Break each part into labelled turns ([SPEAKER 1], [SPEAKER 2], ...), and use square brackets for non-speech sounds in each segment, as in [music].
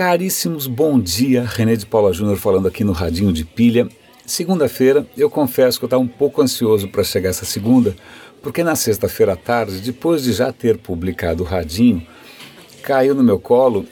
[SPEAKER 1] Caríssimos, bom dia. René de Paula Júnior falando aqui no Radinho de Pilha. Segunda-feira, eu confesso que eu estava um pouco ansioso para chegar essa segunda, porque na sexta-feira à tarde, depois de já ter publicado o Radinho, caiu no meu colo.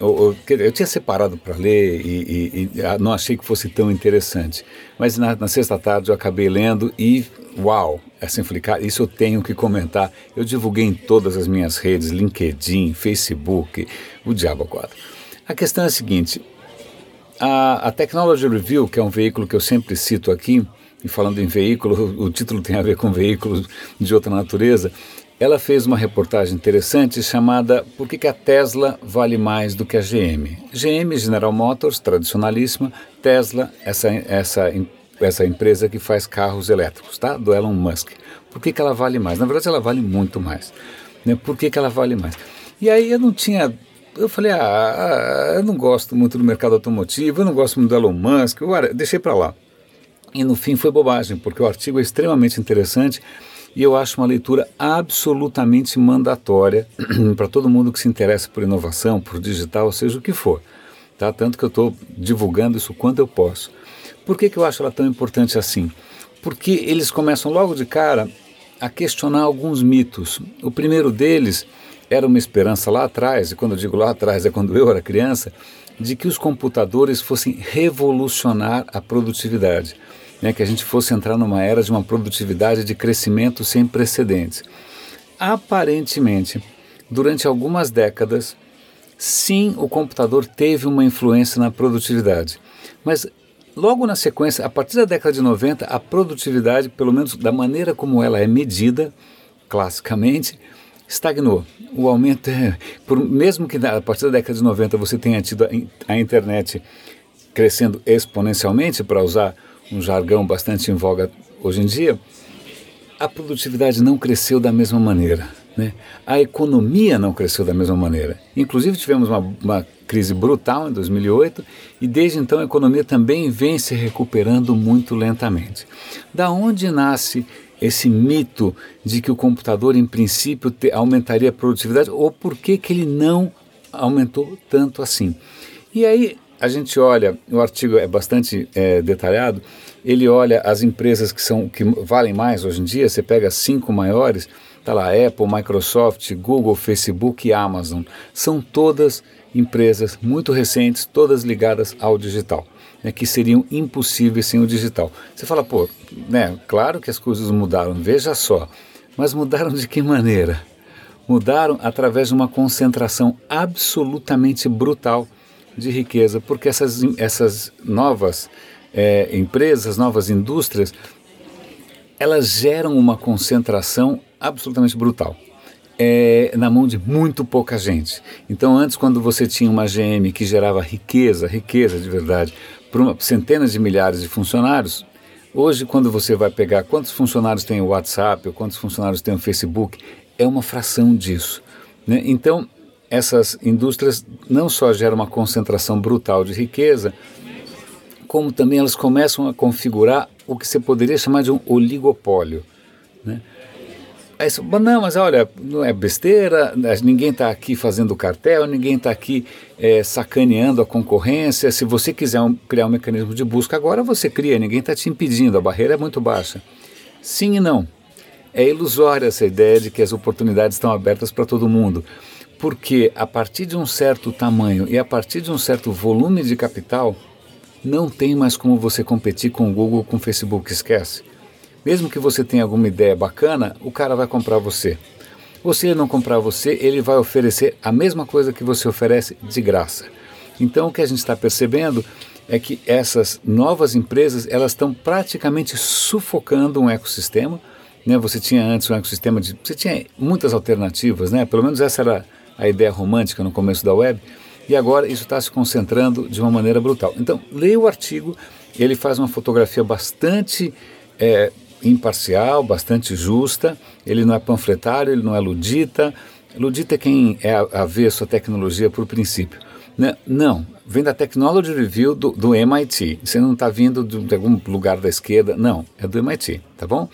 [SPEAKER 1] Eu, eu, eu tinha separado para ler e, e, e, ah, não achei que fosse tão interessante. Mas na, na sexta tarde eu acabei lendo e, uau, assim, falei, cara, isso eu tenho que comentar. Eu divulguei em todas as minhas redes, LinkedIn, Facebook, o Diabo 4. A questão é a seguinte: a, a Technology Review, que é um veículo que eu sempre cito aqui, e falando em veículo, [laughs] o título tem a ver com veículos de outra natureza, ela fez uma reportagem interessante chamada Por que, que a Tesla vale mais do que a GM? GM, General Motors, tradicionalíssima, Tesla, essa, essa, essa empresa que faz carros elétricos, tá? Do Elon Musk. Por que, que ela vale mais? Na verdade, ela vale muito mais. Né? Por que, que ela vale mais? E aí eu não tinha eu falei, ah, ah, eu não gosto muito do mercado automotivo, eu não gosto muito do Elon Musk, eu deixei para lá. E no fim foi bobagem, porque o artigo é extremamente interessante e eu acho uma leitura absolutamente mandatória [clears throat] para todo mundo que se interessa por inovação, por digital, seja o que for. Tá? Tanto que eu estou divulgando isso quanto eu posso. Por que, que eu acho ela tão importante assim? Porque eles começam logo de cara a questionar alguns mitos. O primeiro deles era uma esperança lá atrás, e quando eu digo lá atrás é quando eu era criança, de que os computadores fossem revolucionar a produtividade, né, que a gente fosse entrar numa era de uma produtividade de crescimento sem precedentes. Aparentemente, durante algumas décadas, sim, o computador teve uma influência na produtividade, mas logo na sequência, a partir da década de 90, a produtividade, pelo menos da maneira como ela é medida, classicamente, estagnou. O aumento é, por, mesmo que a partir da década de 90 você tenha tido a, a internet crescendo exponencialmente, para usar um jargão bastante em voga hoje em dia, a produtividade não cresceu da mesma maneira. Né? A economia não cresceu da mesma maneira. Inclusive tivemos uma, uma crise brutal em 2008 e desde então a economia também vem se recuperando muito lentamente. Da onde nasce esse mito de que o computador, em princípio, te, aumentaria a produtividade, ou por que, que ele não aumentou tanto assim. E aí a gente olha, o artigo é bastante é, detalhado, ele olha as empresas que são que valem mais hoje em dia, você pega as cinco maiores, tá lá, Apple, Microsoft, Google, Facebook e Amazon, são todas empresas muito recentes, todas ligadas ao digital né, que seriam impossíveis sem o digital. Você fala, pô, né, claro que as coisas mudaram, veja só, mas mudaram de que maneira? Mudaram através de uma concentração absolutamente brutal de riqueza, porque essas, essas novas é, empresas, novas indústrias, elas geram uma concentração absolutamente brutal. É, na mão de muito pouca gente. Então, antes, quando você tinha uma GM que gerava riqueza, riqueza de verdade, para centenas de milhares de funcionários. Hoje, quando você vai pegar quantos funcionários tem o WhatsApp ou quantos funcionários tem o Facebook, é uma fração disso. Né? Então, essas indústrias não só geram uma concentração brutal de riqueza, como também elas começam a configurar o que você poderia chamar de um oligopólio. Né? Aí, não, mas olha, não é besteira, ninguém está aqui fazendo cartel, ninguém está aqui é, sacaneando a concorrência. Se você quiser um, criar um mecanismo de busca agora, você cria, ninguém está te impedindo, a barreira é muito baixa. Sim e não. É ilusória essa ideia de que as oportunidades estão abertas para todo mundo, porque a partir de um certo tamanho e a partir de um certo volume de capital, não tem mais como você competir com o Google, com o Facebook, esquece. Mesmo que você tenha alguma ideia bacana, o cara vai comprar você. Ou se ele não comprar você, ele vai oferecer a mesma coisa que você oferece de graça. Então o que a gente está percebendo é que essas novas empresas elas estão praticamente sufocando um ecossistema. Né? Você tinha antes um ecossistema de. Você tinha muitas alternativas, né? pelo menos essa era a ideia romântica no começo da web, e agora isso está se concentrando de uma maneira brutal. Então, leia o artigo, ele faz uma fotografia bastante é, imparcial, bastante justa. Ele não é panfletário, ele não é ludita. Ludita é quem é avesso à tecnologia por princípio. Né? Não, vem da Technology Review do, do MIT. Você não está vindo de, de, algum lugar da esquerda, não, é do MIT, tá bom?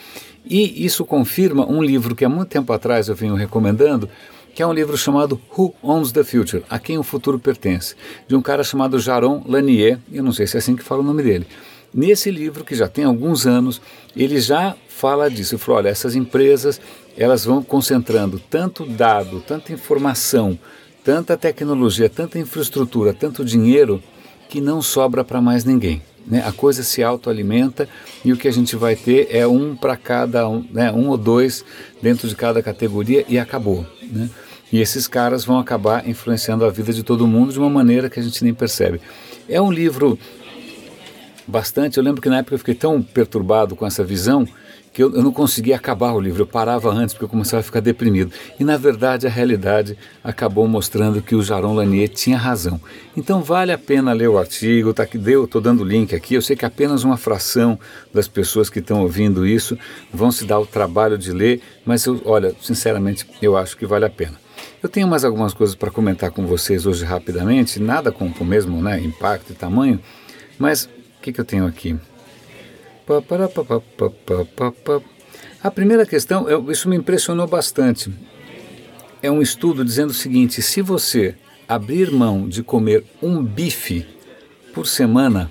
[SPEAKER 1] E isso confirma um livro que há muito tempo atrás eu venho recomendando, que é um livro chamado Who Owns the Future? A quem o futuro pertence, de um cara chamado Jaron Lanier, eu não sei se é assim que fala o nome dele. Nesse livro, que já tem alguns anos, ele já fala disso. Ele falou, olha, essas empresas, elas vão concentrando tanto dado, tanta informação, tanta tecnologia, tanta infraestrutura, tanto dinheiro, que não sobra para mais ninguém. Né? A coisa se autoalimenta e o que a gente vai ter é um para cada um, né? um ou dois dentro de cada categoria e acabou. Né? E esses caras vão acabar influenciando a vida de todo mundo de uma maneira que a gente nem percebe. É um livro bastante. Eu lembro que na época eu fiquei tão perturbado com essa visão que eu, eu, não conseguia acabar o livro, eu parava antes porque eu começava a ficar deprimido. E na verdade a realidade acabou mostrando que o Jaron Lanier tinha razão. Então vale a pena ler o artigo, tá que deu, estou dando o link aqui. Eu sei que apenas uma fração das pessoas que estão ouvindo isso vão se dar o trabalho de ler, mas eu, olha, sinceramente, eu acho que vale a pena. Eu tenho mais algumas coisas para comentar com vocês hoje rapidamente, nada com, o mesmo né, impacto e tamanho, mas que, que eu tenho aqui? A primeira questão, isso me impressionou bastante. É um estudo dizendo o seguinte: se você abrir mão de comer um bife por semana,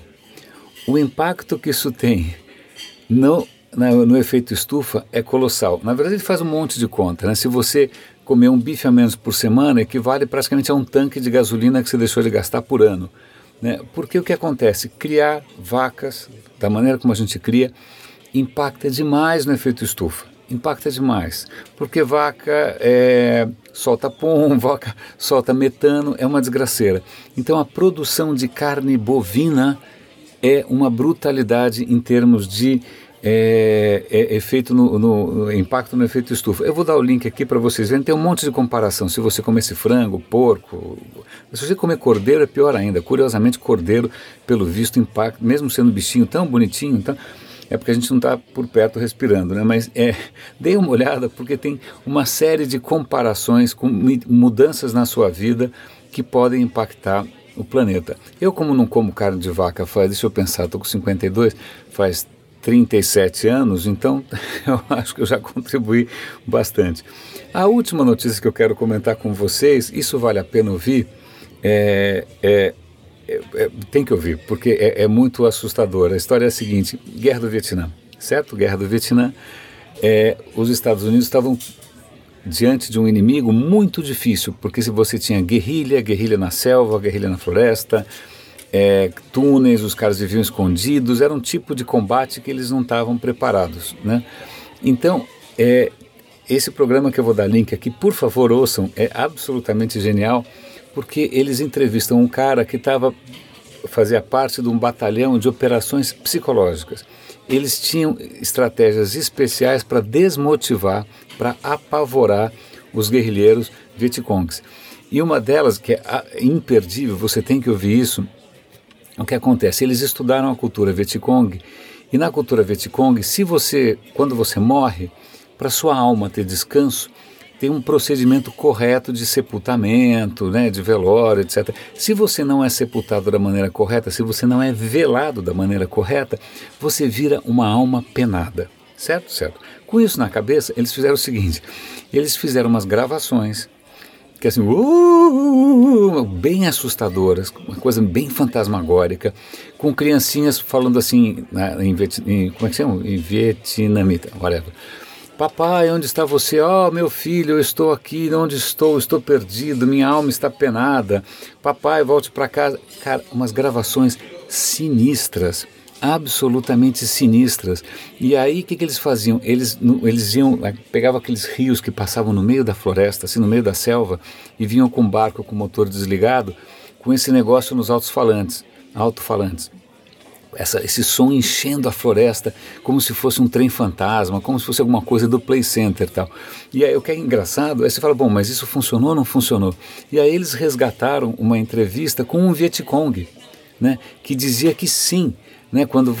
[SPEAKER 1] o impacto que isso tem no, no, no, efeito estufa é colossal. Na verdade, ele faz um monte de conta. Né? Se você comer um bife a menos por semana, equivale praticamente a um tanque de gasolina que você deixou de gastar por ano. Né? Porque o que acontece? Criar vacas, da maneira como a gente cria, impacta demais no efeito estufa. Impacta demais. Porque vaca é, solta pum, [laughs] vaca solta metano, é uma desgraceira. Então a produção de carne bovina é uma brutalidade em termos de é, é, efeito no, no, no, impacto no efeito estufa. Eu vou dar o link aqui para vocês verem. Tem um monte de comparação. Se você comer esse frango, porco, se você comer cordeiro é pior ainda. Curiosamente, cordeiro, pelo visto, impacta, mesmo sendo um bichinho tão bonitinho, então, é porque a gente não está por perto respirando, né? Mas é, [laughs] dê uma olhada porque tem uma série de comparações com mudanças na sua vida que podem impactar o planeta. Eu, como não como carne de vaca faz, deixa eu pensar, estou com 52, faz 37 anos, então [laughs] eu acho que eu já contribuí bastante. A última notícia que eu quero comentar com vocês, isso vale a pena ouvir, é, é, é, é tem que ouvir, porque é, é, muito assustador. A história é a seguinte: Guerra do Vietnã, certo? Guerra do Vietnã. É, os Estados Unidos estavam diante de um inimigo muito difícil, porque se você tinha guerrilha, guerrilha na selva, guerrilha na floresta, é, túneis, os caras viviam escondidos, era um tipo de combate que eles não estavam preparados. Né? Então, é, esse programa que eu vou dar link aqui, por favor, ouçam, é absolutamente genial, porque eles entrevistam um cara que estava fazia parte de um batalhão de operações psicológicas. Eles tinham estratégias especiais para desmotivar, para apavorar os guerrilheiros vietcongs. E uma delas, que é imperdível, você tem que ouvir isso, o que acontece? Eles estudaram a cultura Vietcong e na cultura Vietcong, se você, quando você morre, para sua alma ter descanso, tem um procedimento correto de sepultamento, né, de velório, etc. Se você não é sepultado da maneira correta, se você não é velado da maneira correta, você vira uma alma penada. Certo? Certo. Com isso na cabeça, eles fizeram o seguinte: eles fizeram umas gravações que assim, uh, bem assustadoras, uma coisa bem fantasmagórica, com criancinhas falando assim, na, em, em, como é que chama? Em vietnamita, whatever. Papai, onde está você? Oh, meu filho, eu estou aqui, onde estou? Estou perdido, minha alma está penada. Papai, volte para casa. Cara, umas gravações sinistras absolutamente sinistras. E aí o que, que eles faziam? Eles, eles iam, eh, pegavam aqueles rios que passavam no meio da floresta, assim, no meio da selva, e vinham com barco com motor desligado, com esse negócio nos alto-falantes, alto-falantes. Essa, esse som enchendo a floresta como se fosse um trem fantasma, como se fosse alguma coisa do Play Center tal. E aí o que é engraçado, aí você fala, bom, mas isso funcionou ou não funcionou? E aí eles resgataram uma entrevista com um Vietcong, né, que dizia que sim, né, quando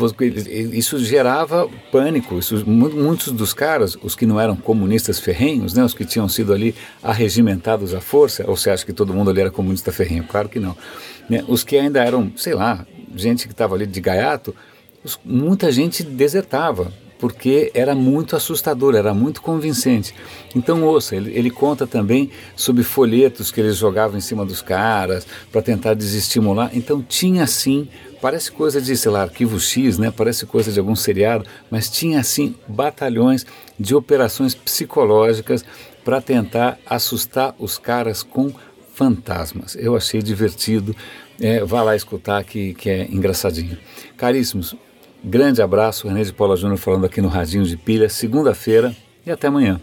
[SPEAKER 1] isso gerava pânico. Isso, muitos dos caras, os que não eram comunistas ferrenhos, né, os que tinham sido ali arregimentados à força, ou você acha que todo mundo ali era comunista ferrenho? Claro que não. Né, os que ainda eram, sei lá, gente que estava ali de gaiato, os, muita gente desertava. porque era muito assustador, era muito convincente. Então, ouça, ele, ele conta também sobre folhetos que eles jogavam em cima dos caras para tentar desestimular. Então, tinha sim, parece coisa de, sei lá, arquivo X, né? Parece coisa de algum seriado, mas tinha sim batalhões de operações psicológicas para tentar assustar os caras com fantasmas. Eu achei divertido. É, vá lá escutar que, que é engraçadinho. Caríssimos, Grande abraço, René de Paula Júnior falando aqui no Radinho de Pilha, segunda-feira e até amanhã.